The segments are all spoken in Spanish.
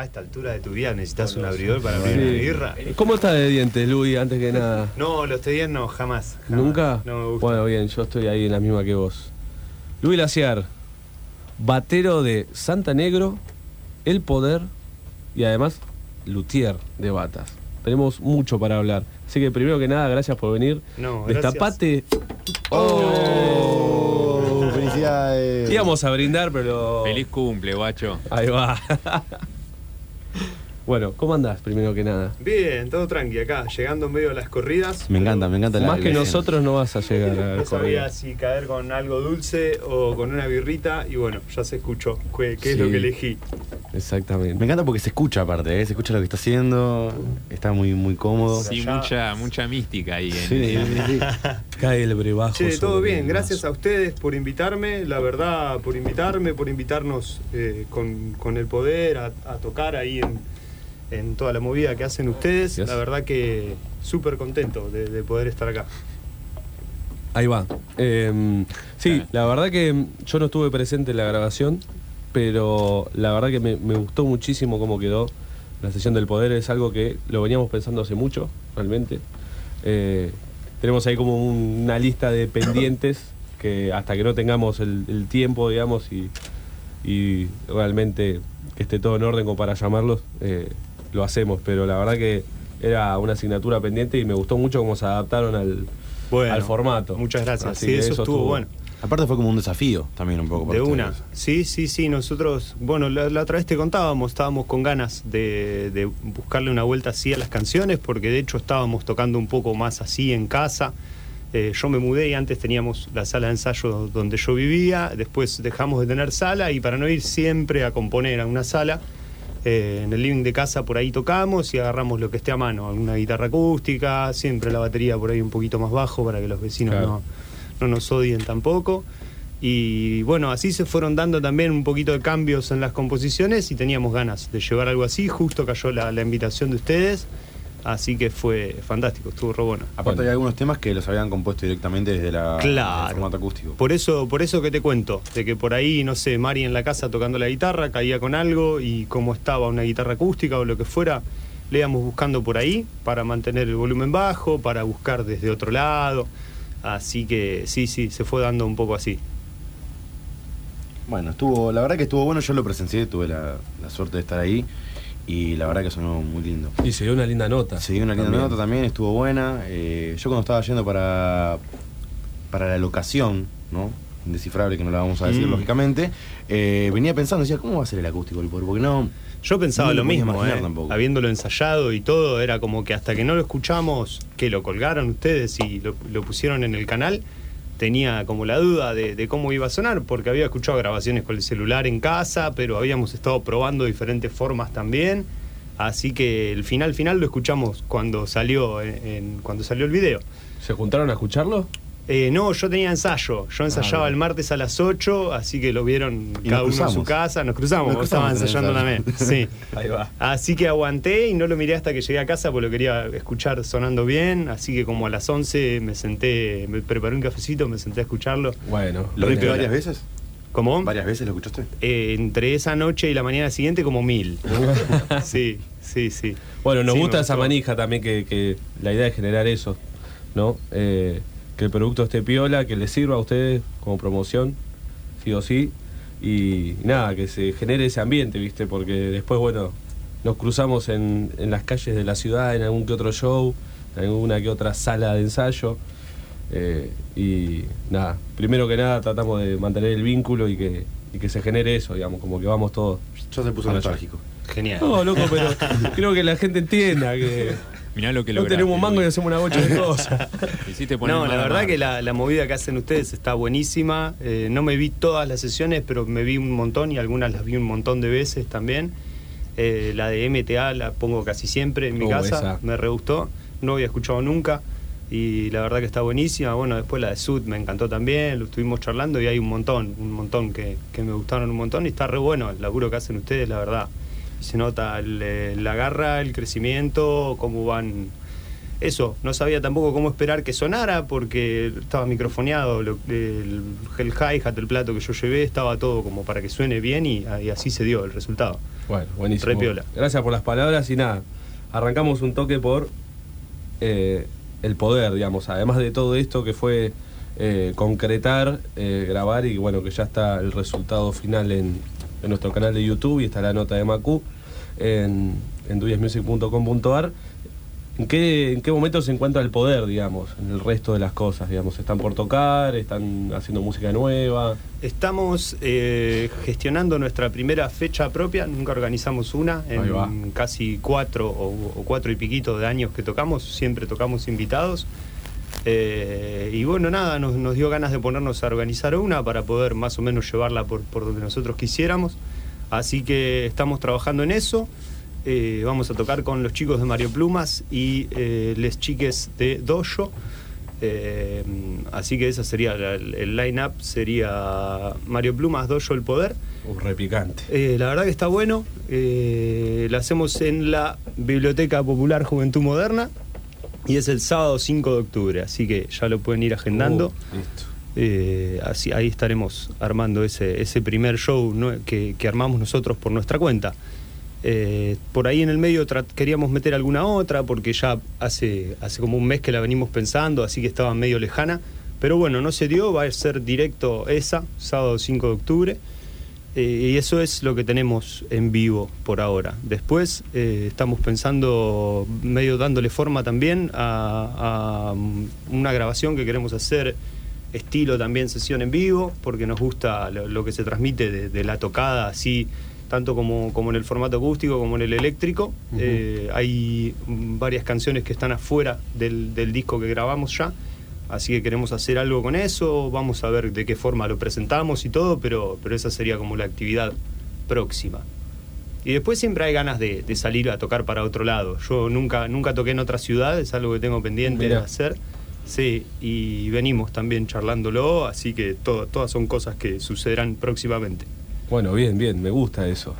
A esta altura de tu vida necesitas un abridor para abrir una birra. ¿Cómo estás de dientes, Luis, antes que nada? No, los te no, jamás, jamás. ¿Nunca? No me gusta. Bueno, bien, yo estoy ahí en la misma que vos. Luis Laciar, batero de Santa Negro, El Poder y además luthier de batas. Tenemos mucho para hablar. Así que primero que nada, gracias por venir. No, gracias. Destapate. ¡Oh! ¡Felicidades! Íbamos a brindar, pero. Feliz cumple, guacho. Ahí va. bueno, ¿cómo andás primero que nada? Bien, todo tranqui acá, llegando en medio de las corridas. Me encanta, me encanta la Más que nosotros no vas a llegar a No sabía si caer con algo dulce o con una birrita y bueno, ya se escuchó qué, qué es lo que elegí. Exactamente. Me encanta porque se escucha aparte, ¿eh? se escucha lo que está haciendo, está muy muy cómodo. Sí, Ya- mucha, mucha mística ahí. En, Sí, sí, sí. Cae el brebajo. Che, todo bien, gracias a ustedes por invitarme, la verdad, por invitarme, por invitarnos eh, con, con el poder a, a tocar ahí en, en toda la movida que hacen ustedes. Gracias. La verdad que súper contento de, de poder estar acá. Ahí va. Eh, sí, la verdad que yo no estuve presente en la grabación, pero la verdad que me, me gustó muchísimo cómo quedó la sesión del poder. Es algo que lo veníamos pensando hace mucho, realmente. Eh, tenemos ahí como un- una lista de pendientes que hasta que no tengamos el, el tiempo, digamos, y, y realmente que esté todo en orden como para llamarlos, eh, lo hacemos. Pero la verdad que era una asignatura pendiente y me gustó mucho cómo se adaptaron al, Bueno, al formato. Muchas gracias. Así sí, eso, estuvo, bueno. Aparte fue como un desafío también un poco para De una. Sí, sí, sí. Nosotros, bueno, la, la otra vez te contábamos, estábamos con ganas de, de buscarle una vuelta así a las canciones, porque de hecho estábamos tocando un poco más así en casa. Eh, yo me mudé y antes teníamos la sala de ensayo donde yo vivía, después dejamos de tener sala y para no ir siempre a componer a una sala, eh, en el living de casa por ahí tocamos y agarramos lo que esté a mano, alguna guitarra acústica, siempre la batería por ahí un poquito más bajo para que los vecinos Claro. no, no nos odien tampoco. Y bueno, así se fueron dando también un poquito de cambios en las composiciones y teníamos ganas de llevar algo así. Justo cayó la, la invitación de ustedes, así que fue fantástico, estuvo re bueno. Aparte Bueno. hay algunos temas que los habían compuesto directamente desde la Claro. el formato acústico. Por eso, por eso que te cuento, de que por ahí, no sé, Mari en la casa tocando la guitarra, caía con algo y como estaba una guitarra acústica o lo que fuera, le íbamos buscando por ahí para mantener el volumen bajo, para buscar desde otro lado. Así que sí, sí, se fue dando un poco así. Bueno, estuvo, la verdad que estuvo bueno, yo lo presencié, tuve la, la suerte de estar ahí y la verdad que sonó muy lindo. Y se dio una linda nota. Se dio una linda También. nota también, estuvo buena. Eh, yo cuando estaba yendo para, para la locación, ¿no? Indescifrable, que no la vamos a decir Mm. lógicamente, eh, venía pensando, decía, ¿cómo va a ser el acústico del poder? Porque no. Yo pensaba No lo mismo, eh, tampoco. habiéndolo ensayado y todo, era como que hasta que no lo escuchamos, que lo colgaron ustedes y lo, lo pusieron en el canal, tenía como la duda de, cómo iba a sonar, porque había escuchado grabaciones con el celular en casa, pero habíamos estado probando diferentes formas también. Así que el final final lo escuchamos cuando salió en- cuando salió el video. ¿Se juntaron a escucharlo? Eh, no, yo tenía ensayo. Yo ensayaba Ah, el martes a las 8, así que lo vieron Y cada uno en su casa. Nos cruzamos, Nos el ensayando también. Sí. Ahí va. Así que aguanté y no lo miré hasta que llegué a casa porque lo quería escuchar sonando bien. Así que como a las 11 me senté, me preparé un cafecito, me senté a escucharlo. Bueno. ¿Lo viste varias veces? ¿Cómo? ¿Varias veces lo escuchaste? Eh, entre esa noche y la mañana siguiente como mil. sí, sí, sí. Bueno, nos Sí, gusta esa gustó. manija también, que, que la idea es generar eso, ¿no? Eh, que el producto esté piola, que les sirva a ustedes como promoción, sí o sí, y nada, que se genere ese ambiente, ¿viste? Porque después, bueno, nos cruzamos en, en las calles de la ciudad, en algún que otro show, en alguna que otra sala de ensayo, eh, y nada, primero que nada tratamos de mantener el vínculo y que, y que se genere eso, digamos, como que vamos todos. Yo se puso nostálgico. Genial. No, loco, pero creo que la gente entienda que Mirá lo que no tenemos un mango y hacemos una bocha de cosas. Hiciste poner No, la a verdad mar. que la, la movida que hacen ustedes está buenísima. Eh, no me vi todas las sesiones, pero me vi un montón y algunas las vi un montón de veces también. Eh, la de MTA la pongo casi siempre en mi Oh, casa, esa. me re gustó. No había escuchado nunca y la verdad que está buenísima. Bueno, después la de Sud me encantó también, lo estuvimos charlando y hay un montón, un montón que, que me gustaron un montón y está re bueno el laburo que hacen ustedes, la verdad. Y se nota el, eh, la garra, el crecimiento, cómo van eso, no sabía tampoco cómo esperar que sonara porque estaba microfoneado, lo- el, el hi-hat, el plato que yo llevé, estaba todo como para que suene bien y, y así se dio el resultado. Bueno, buenísimo. Re piola. Gracias por las palabras y nada, arrancamos un toque por eh, el poder, digamos, además de todo esto que fue eh, concretar, eh, grabar y bueno, que ya está el resultado final en, en nuestro canal de YouTube y está la nota de Macu en, en duyesmusic.com.ar. ¿En qué, ¿En qué momento se encuentra el poder, digamos, en el resto de las cosas? Digamos, ¿Están por tocar? ¿Están haciendo música nueva? Estamos eh, gestionando nuestra primera fecha propia, nunca organizamos una, en casi cuatro o, o cuatro y piquito de años que tocamos, siempre tocamos invitados. Eh, y bueno, nada, nos, nos dio ganas de ponernos a organizar una para poder más o menos llevarla por, por donde nosotros quisiéramos. Así que estamos trabajando en eso. Eh, vamos a tocar con los chicos de Mario Plumas y eh, les chiques de Dojo. Eh, así que esa sería la- el line-up, sería Mario Plumas, Dojo, El Poder. Un repicante. Eh, la verdad que está bueno. La hacemos en la Biblioteca Popular Juventud Moderna y es el sábado 5 de octubre, así que ya lo pueden ir agendando. Uh, listo. Eh, así, ahí estaremos armando ese, ese primer show ¿no? que, que armamos nosotros por nuestra cuenta. Eh, por ahí en el medio queríamos meter alguna otra porque ya hace, hace como un mes que la venimos pensando, así que estaba medio lejana. Pero bueno, no se dio, va a ser directo esa, sábado 5 de octubre. Eh, y eso es lo que tenemos en vivo por ahora. Después eh, estamos pensando, medio dándole forma también a, a, mm, una grabación que queremos hacer, estilo también sesión en vivo, porque nos gusta lo, lo que se transmite de, de la tocada, así, tanto como, como en el formato acústico como en el eléctrico. Eh, hay mm, varias canciones que están afuera del, del disco que grabamos ya. Así que queremos hacer algo con eso, vamos a ver de qué forma lo presentamos y todo, pero, pero esa sería como la actividad próxima. Y después siempre hay ganas de, de salir a tocar para otro lado. Yo nunca, nunca toqué en otra ciudad, es algo que tengo pendiente Mirá. de hacer. Sí, y venimos también charlándolo, así que to- todas son cosas que sucederán próximamente. Bueno, bien, bien, me gusta eso.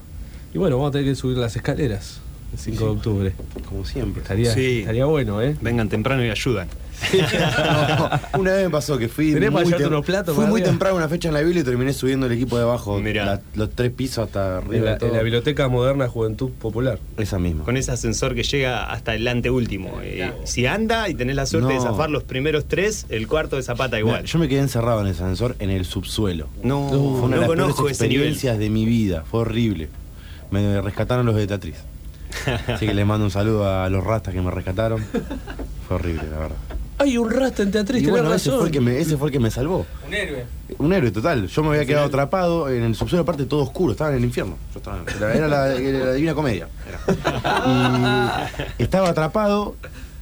Y bueno, vamos a tener que subir las escaleras el 5 de octubre. Como siempre. Estaría, Sí. estaría bueno, ¿eh? Vengan temprano y ayudan. No, una vez me pasó que fui ¿Tenés para muy, unos platos fui para muy temprano una fecha en la Biblia y terminé subiendo el equipo de abajo, Mirá. la- los tres pisos hasta arriba. En la, de todo. en la Biblioteca Moderna Juventud Popular. Esa misma. Con ese ascensor que llega hasta el anteúltimo. Eh, si anda y tenés la suerte de zafar los primeros tres, el cuarto de zapata Mirá, igual. yo me quedé encerrado en el ascensor en el subsuelo. No, Fue una no de las conozco peores ese nivel. experiencias de mi vida. Fue horrible. Me rescataron los de Teatriz. Así que les mando un saludo a los rastas que me rescataron. Fue horrible, la verdad. Hay un rasta en Y tenés bueno, ese razón. fue, el que me, ese fue el que me salvó. Un héroe. Un héroe total. Yo me había quedado atrapado en el subsuelo, aparte todo oscuro, estaba en el infierno. Yo estaba, era, la, era la divina comedia. era. Y estaba atrapado,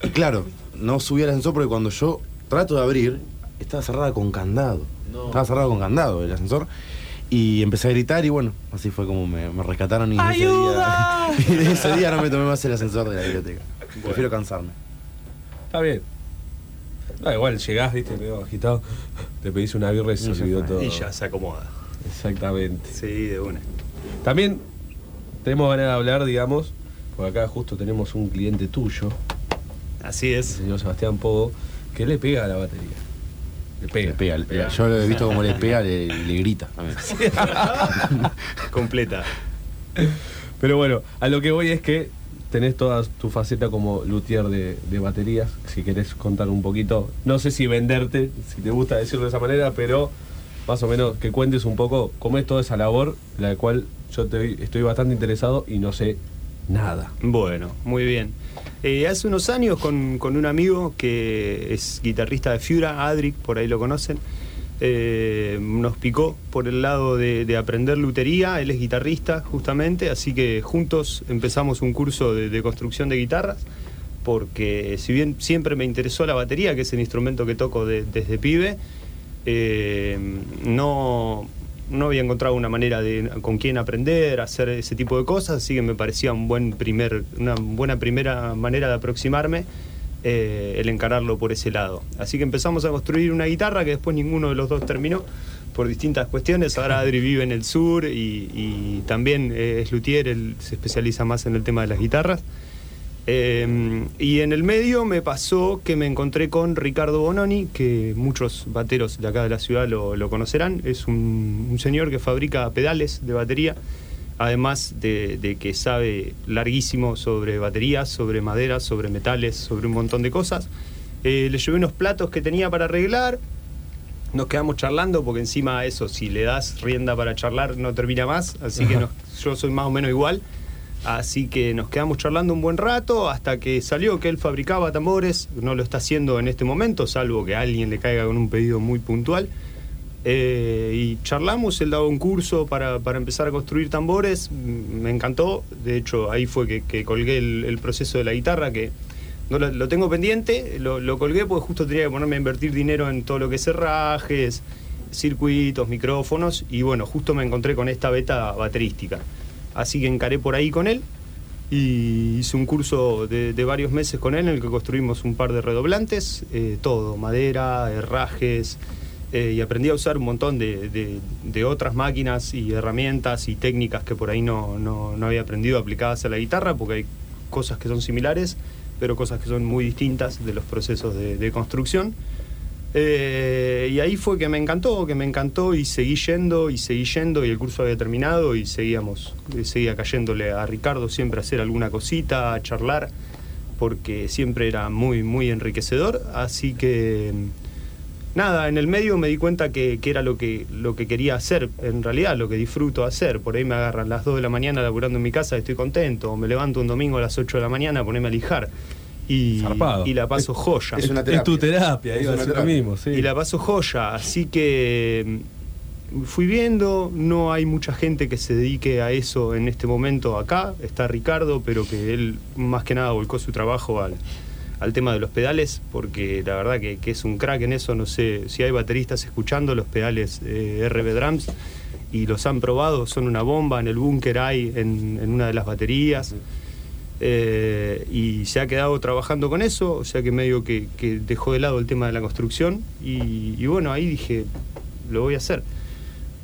y claro, no subí al ascensor porque cuando yo trato de abrir, estaba cerrada con candado. Estaba cerrado con candado el ascensor. Y empecé a gritar y bueno, así fue como me, me rescataron y ese día, y de ese día no me tomé más el ascensor de la biblioteca. Prefiero cansarme. Está bien. Da igual, llegás, viste, medio agitado, te pedís una birra y se Y ya olvidó todo. Y ya se acomoda. Exactamente. Sí, de una. También tenemos ganas de hablar, digamos, porque acá justo tenemos un cliente tuyo, Así el es. señor Sebastián Pogo, que le pega a la batería. Le pega. Le pega, le- yo lo he visto como le pega, le, le grita. Completa. Pero bueno, a lo que voy es que tenés toda tu faceta como luthier de, baterías. Si querés contar un poquito, no sé si venderte, si te gusta decirlo de esa manera, pero más o menos que cuentes un poco cómo es toda esa labor, la cual yo estoy bastante interesado y no sé nada. Bueno, muy bien. Eh, hace unos años con, con un amigo que es guitarrista de Fiura, Adric, por ahí lo conocen, eh, nos picó por el lado de, de aprender lutería, él es guitarrista justamente, así que juntos empezamos un curso de, construcción de guitarras, porque si bien siempre me interesó la batería, que es el instrumento que toco de- desde pibe, eh, no, no había encontrado una manera de con quién aprender, hacer ese tipo de cosas, así que me parecía un buen primer, una buena primera manera de aproximarme eh, el encararlo por ese lado. Así que empezamos a construir una guitarra que después ninguno de los dos terminó por distintas cuestiones. Ahora Adri vive en el sur y, y también eh, es luthier, él se especializa más en el tema de las guitarras. Eh, y en el medio me pasó que me encontré con Ricardo Bononi, que muchos bateros de acá de la ciudad lo, lo conocerán. Es un, un señor que fabrica pedales de batería además de, de que sabe larguísimo sobre baterías, sobre maderas, sobre metales, sobre un montón de cosas. Eh, le llevé unos platos que tenía para arreglar, nos quedamos charlando porque encima eso, si le das rienda para charlar no termina más, así que nos- yo soy más o menos igual. Así que nos quedamos charlando un buen rato hasta que salió que él fabricaba tambores, no lo está haciendo en este momento, salvo que alguien le caiga con un pedido muy puntual. Eh, y charlamos, él daba un curso para, para empezar a construir tambores, mm, me encantó, de hecho ahí fue que, colgué el, proceso de la guitarra, que no lo, tengo pendiente, lo, colgué porque justo tenía que ponerme a invertir dinero en todo lo que es herrajes, circuitos, micrófonos, y bueno, justo me encontré con esta beta baterística. Así que encaré por ahí con él y hice un curso de, de varios meses con él en el que construimos un par de redoblantes, eh, todo, madera, herrajes, eh, y aprendí a usar un montón de, de- otras máquinas y herramientas y técnicas que por ahí no, no- no había aprendido aplicadas a la guitarra, porque hay cosas que son similares, pero cosas que son muy distintas de los procesos de, construcción. Eh, y ahí fue que me encantó, que me encantó y seguí yendo y seguí yendo y el curso había terminado y seguíamos, eh, seguía cayéndole a Ricardo siempre a hacer alguna cosita, a charlar, porque siempre era muy, muy enriquecedor. Así que nada, en el medio me di cuenta que, que era lo que, lo que quería hacer, en realidad lo que disfruto hacer. Por ahí me agarran las 2 de la mañana laburando en mi casa, estoy contento, o me levanto un domingo a las 8 de la mañana a ponerme a lijar. Y, Zarpado. y la paso joya. es una Es tu terapia, Es iba a una decir lo terapia. mismo, sí. Y la paso joya, así que mm, fui viendo, no hay mucha gente que se dedique a eso en este momento acá, está Ricardo, pero que él más que nada volcó su trabajo al, al tema de los pedales, porque la verdad que, es un crack en eso, no sé si hay bateristas escuchando los pedales eh, RB Drums y los han probado, son una bomba, en el búnker hay en, una de las baterías. Eh, y se ha quedado trabajando con eso, o sea que medio que, que dejó de lado el tema de la construcción y, y bueno, ahí dije, lo voy a hacer.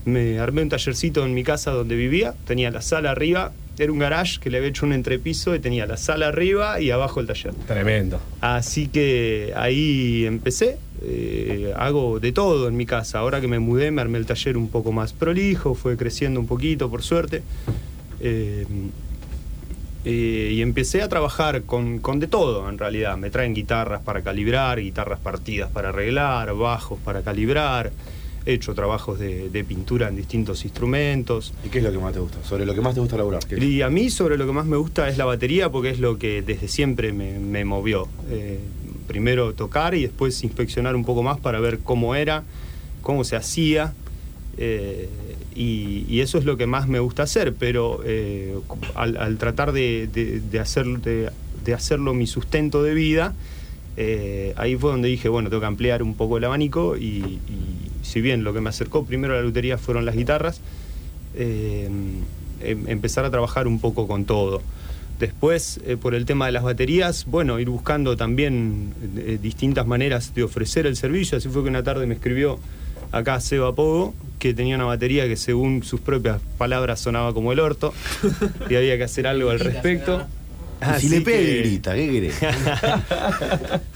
Me armé un tallercito en mi casa donde vivía, tenía la sala arriba, era un garage que le había hecho un entrepiso y tenía la sala arriba y abajo el taller. Tremendo. Así que ahí empecé. eh, hago de todo en mi casa. Ahora que me mudé, me armé el taller un poco más prolijo, fue creciendo un poquito, por suerte. Eh, eh, y empecé a trabajar con, con de todo, en realidad. Me traen guitarras para calibrar, guitarras partidas para arreglar, bajos para calibrar. He hecho trabajos de, de pintura en distintos instrumentos. ¿Y qué es lo que más te gusta? Sobre lo que más te gusta laburar. ¿qué? Y a mí sobre lo que más me gusta es la batería porque es lo que desde siempre me, me movió. Eh, primero tocar y después inspeccionar un poco más para ver cómo era, cómo se hacía. eh, y, y eso es lo que más me gusta hacer, pero eh, al, al tratar de, de- de hacer, de, de hacerlo mi sustento de vida, eh, ahí fue donde dije, bueno, tengo que ampliar un poco el abanico y, y si bien lo que me acercó primero a la lutería fueron las guitarras, eh, em- empezar a trabajar un poco con todo. Después, eh, por el tema de las baterías, bueno, ir buscando también eh, distintas maneras de ofrecer el servicio. Así fue que una tarde me escribió acá Seba Pogo, que tenía una batería que según sus propias palabras sonaba como el orto, y había que hacer algo al respecto. Si le pega que- grita, ¿qué querés?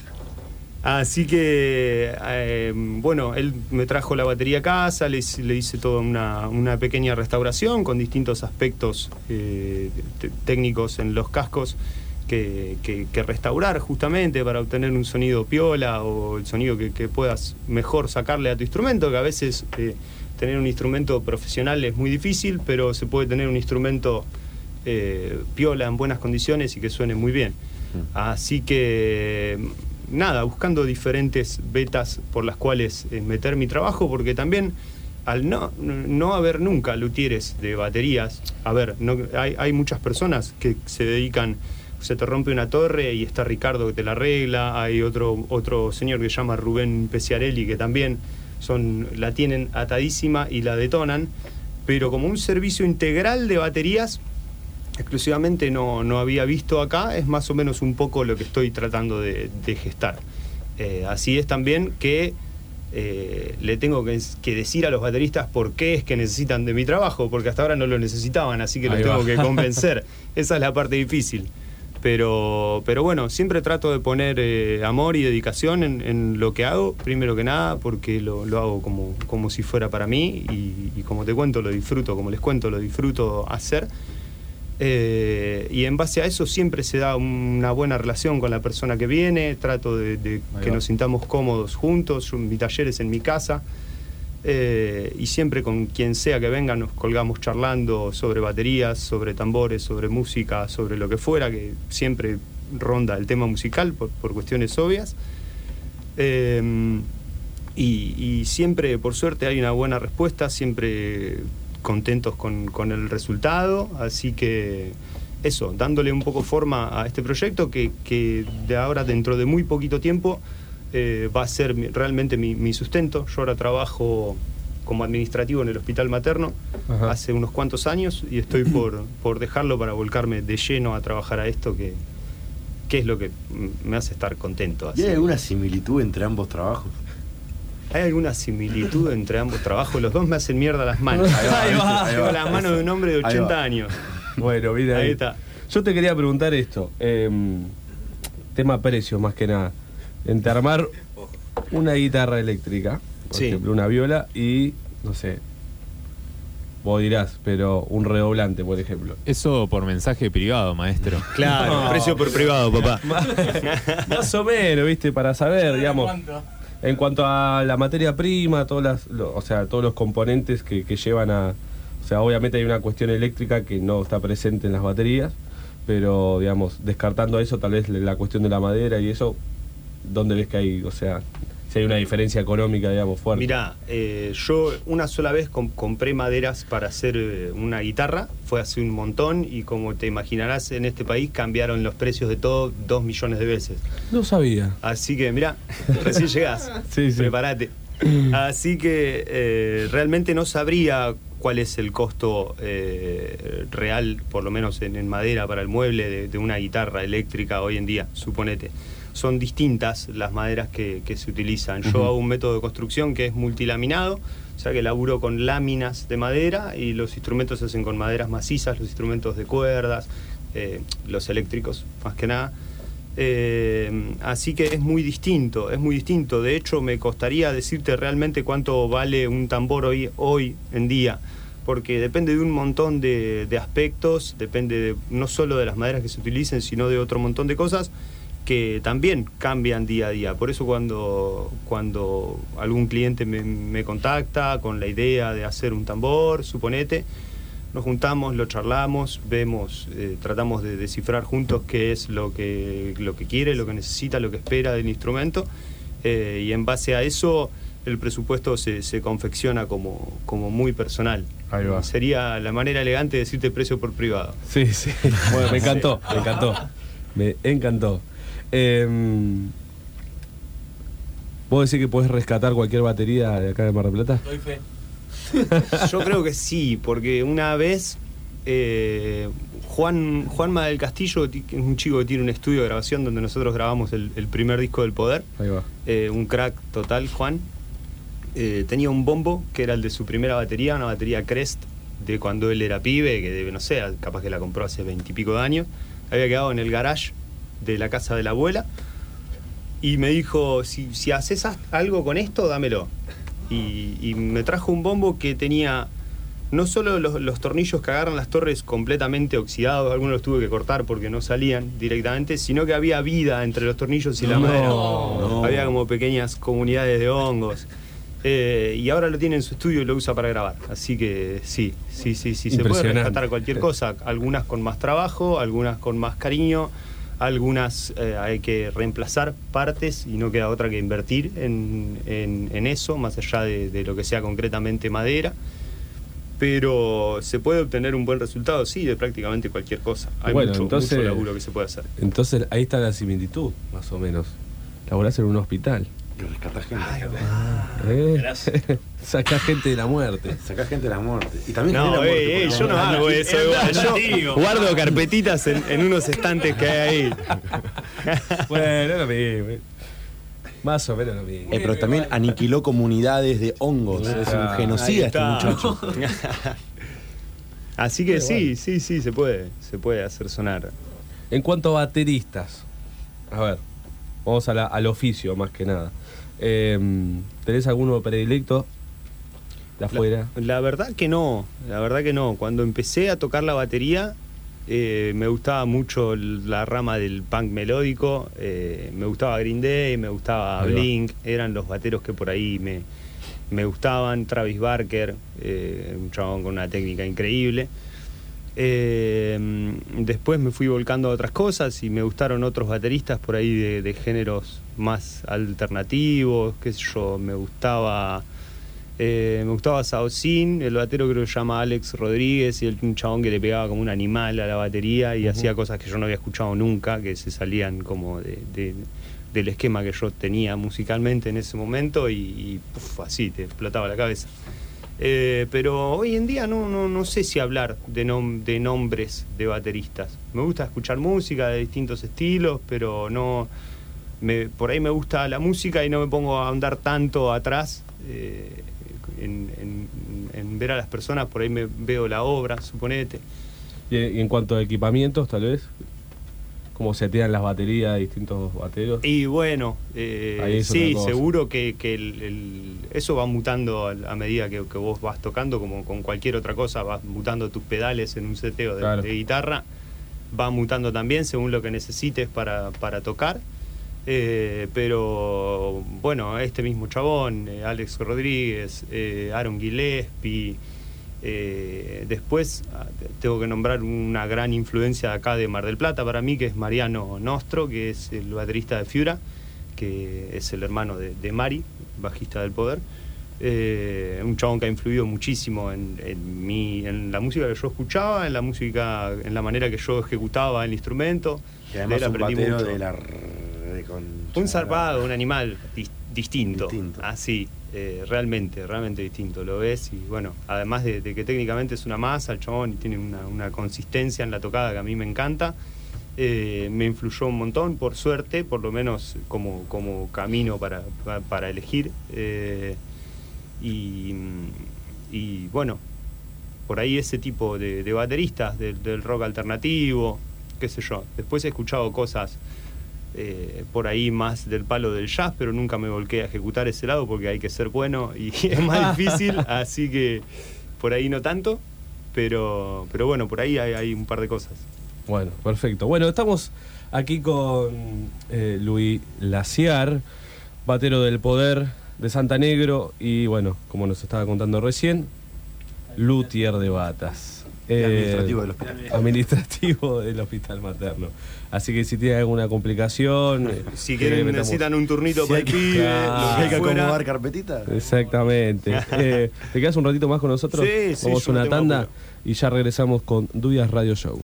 Así que, eh, bueno, él me trajo la batería a casa, le, hice- le hice toda una, una pequeña restauración con distintos aspectos eh, técnicos en los cascos que, que- que restaurar justamente para obtener un sonido piola o el sonido que, que puedas mejor sacarle a tu instrumento, que a veces eh, tener un instrumento profesional es muy difícil, pero se puede tener un instrumento eh, piola en buenas condiciones y que suene muy bien. Así que nada, buscando diferentes betas por las cuales eh, meter mi trabajo, porque también al no, no haber nunca luthieres de baterías, a ver, no, hay, hay muchas personas que se dedican, se te rompe una torre y está Ricardo que te la arregla, hay otro, otro señor que se llama Rubén Peciarelli que también son, la tienen atadísima y la detonan, pero como un servicio integral de baterías, exclusivamente no, no había visto acá, es más o menos un poco lo que estoy tratando de, de gestar. Eh, así es también que eh, le tengo que, que decir a los bateristas por qué es que necesitan de mi trabajo, porque hasta ahora no lo necesitaban, así que los Ahí tengo va. que convencer. Esa es la parte difícil. Pero, pero bueno, siempre trato de poner eh, amor y dedicación en, en lo que hago, primero que nada, porque lo, lo hago como, como si fuera para mí y, y como te cuento, lo disfruto, como les cuento, lo disfruto hacer. Eh, y en base a eso siempre se da una buena relación con la persona que viene, trato de, que va. nos sintamos cómodos juntos, mi taller es en mi casa. Eh, y siempre con quien sea que venga nos colgamos charlando sobre baterías, sobre tambores, sobre música, sobre lo que fuera, que siempre ronda el tema musical por, por cuestiones obvias. Eh, y, y siempre, por suerte, hay una buena respuesta, siempre contentos con, con el resultado, así que eso, dándole un poco forma a este proyecto que, que de ahora, dentro de muy poquito tiempo, eh, va a ser mi- realmente mi, mi sustento. Yo ahora trabajo como administrativo en el hospital materno Ajá. hace unos cuantos años y estoy por, por dejarlo para volcarme de lleno a trabajar a esto que, que es lo que me hace estar contento. ¿Y así. hay alguna similitud entre ambos trabajos? ¿Hay alguna similitud entre ambos trabajos? Los dos me hacen mierda las manos. Ahí va, Ahí va. ahí Tengo va. las manos de un hombre de Ahí 80 va. años. Bueno, mira Ahí ahí. está. Yo te quería preguntar esto. em, tema precios, más que nada. Entre armar una guitarra eléctrica, por Sí. ejemplo, una viola y, no sé, vos dirás, pero un redoblante, por ejemplo. Eso por mensaje privado, maestro. Claro, No. precio por privado, papá. Más o menos, ¿viste? Para saber, digamos. En cuanto a la materia prima, todas las, o sea, todos los componentes que, que llevan a. O sea, obviamente hay una cuestión eléctrica que no está presente en las baterías, pero, digamos, descartando eso, tal vez la cuestión de la madera y eso, ¿dónde ves que hay, o sea, si hay una diferencia económica, digamos, fuerte? Mirá, eh, yo una sola vez com- compré maderas para hacer eh, una guitarra, fue hace un montón y como te imaginarás en este país cambiaron los precios de todo dos millones de veces. No sabía. Así que mirá, recién llegás, Sí, sí. prepárate. Así que eh, realmente no sabría cuál es el costo eh, real, por lo menos en, en madera para el mueble de, de una guitarra eléctrica hoy en día, suponete. Son distintas las maderas que, que se utilizan. Yo Ujú. hago un método de construcción que es multilaminado, o sea que laburo con láminas de madera y los instrumentos se hacen con maderas macizas, los instrumentos de cuerdas, eh, los eléctricos más que nada. Eh, así que es muy distinto, es muy distinto. De hecho, me costaría decirte realmente cuánto vale un tambor hoy, hoy en día, porque depende de un montón de, de aspectos, depende de- no solo de las maderas que se utilicen, sino de otro montón de cosas que también cambian día a día. Por eso cuando, cuando algún cliente me, me contacta con la idea de hacer un tambor, suponete, nos juntamos, lo charlamos, vemos, eh, tratamos de descifrar juntos qué es lo que, lo que quiere, lo que necesita, lo que espera del instrumento, eh, y en base a eso el presupuesto se, se confecciona como, como muy personal. Ahí va. Sería la manera elegante de decirte precio por privado. Sí, sí. Bueno, me encantó, me encantó. Me encantó. Em, ¿Vos decís que podés rescatar cualquier batería de acá de Mar del Plata? Doy fe. Yo creo que sí, porque una vez eh, Juan Juanma del Castillo, es un chico que tiene un estudio de grabación donde nosotros grabamos el, el primer disco del Poder, Ahí va. eh, un crack total, Juan. eh, tenía un bombo que era el de su primera batería, una batería Crest de cuando él era pibe, que debe, no sé, capaz que la compró hace veintipico de años. Había quedado en el garage de la casa de la abuela y me dijo, si, si haces algo con esto, dámelo. Y, y me trajo un bombo que tenía no solo los, los tornillos que agarran las torres completamente oxidados, algunos los tuve que cortar porque no salían directamente, sino que había vida entre los tornillos y la madera. no. Había como pequeñas comunidades de hongos. Eh, y ahora lo tiene en su estudio y lo usa para grabar. Así que sí, sí, sí, sí. Se puede rescatar cualquier cosa. Algunas con más trabajo, algunas con más cariño, algunas eh, hay que reemplazar partes y no queda otra que invertir en, en- en eso, más allá de, de lo que sea concretamente madera. Pero se puede obtener un buen resultado, sí, de prácticamente cualquier cosa. Hay Bueno, mucho, entonces- mucho laburo que se puede hacer. Entonces ahí está la similitud, más o menos. Laburás en un hospital. Y rescatás gente. ¿eh? Gracias. Sacás gente de la muerte. Sacás gente de la muerte. Y también No, genera muerte, ey, ey, porque- yo no hago eso igual. Yo guardo carpetitas en, en unos estantes que hay ahí. bueno, lo mismo. eh. Más o menos lo mismo. Eh, pero también aniquiló comunidades de hongos. Es un genocida este muchacho. Así que sí, sí, sí, se puede, se puede hacer sonar. En cuanto a bateristas, a ver, vamos a la- al oficio más que nada. Eh, ¿Tenés alguno predilecto de afuera? La, la verdad que no, la verdad que no. Cuando empecé a tocar la batería, eh, me gustaba mucho la rama del punk melódico, eh, me gustaba Green Day, me gustaba Ahí va. Blink, eran los bateros que por ahí me, me gustaban, Travis Barker, eh, un chabón con una técnica increíble. Eh, después me fui volcando a otras cosas y me gustaron otros bateristas por ahí de, de géneros más alternativos, qué sé yo, me gustaba... Eh, me gustaba el batero creo que se llama Alex Rodríguez, y el un chabón que le pegaba como un animal a la batería y hacía cosas que yo no había escuchado nunca, que se salían como de, de- del esquema que yo tenía musicalmente en ese momento y, así te explotaba la cabeza. Eh, pero hoy en día no, no, no sé si hablar de, nom- de nombres de bateristas. Me gusta escuchar música de distintos estilos, pero no me, por ahí me gusta la música y no me pongo a andar tanto atrás eh, en, en- en ver a las personas, por ahí me veo la obra, suponete. Y, en cuanto a equipamientos, tal vez, cómo setean las baterías de distintos bateros. Y bueno, eh, sí, seguro que, que el- el- eso va mutando a, medida que, que vos vas tocando, como con cualquier otra cosa, vas mutando tus pedales en un seteo de, Claro. de guitarra, va mutando también según lo que necesites para, para tocar. Eh, pero bueno, este mismo chabón, eh, Alex Rodríguez, Aaron Gillespie, eh, después ah, te- tengo que nombrar una gran influencia de acá de Mar del Plata para mí, que es Mariano Nostro, que es el baterista de Fiura, que es el hermano de, de Mari, bajista del Poder. Eh, un chabón que ha influido muchísimo en, en mi, en la música que yo escuchaba, en la música, en la manera que yo ejecutaba el instrumento. Y además De un de la... reconcha- Un zarpado, un animal dis- distinto. Distinto. Así, eh, realmente, realmente distinto. Lo ves y bueno, además de, de que técnicamente es una masa, el chabón y tiene una, una consistencia en la tocada que a mí me encanta. eh, me influyó un montón, por suerte, por lo menos como, como camino para, pa- para elegir. eh, y, y bueno, por ahí ese tipo de, de bateristas del, del rock alternativo, qué sé yo. Después he escuchado cosas eh, por ahí más del palo del jazz, pero nunca me volqué a ejecutar ese lado porque hay que ser bueno y es más difícil, así que por ahí no tanto, pero, pero bueno, por ahí hay, hay un par de cosas. Bueno, perfecto. Bueno, estamos aquí con eh, Luis Laciar, batero del poder de Santa Negro y bueno, como nos estaba contando recién, luthier de batas. Eh, administrativo del hospital. administrativo del hospital materno. Así que si tiene alguna complicación, eh, Si que quieren, metamos- necesitan un turnito Si para el que, pibe, Claro. hay que acomodar carpetita. Exactamente. Eh, ¿Te quedas un ratito más con nosotros? Sí, sí, Vamos a una tanda y ya regresamos con Duyas Radio Show.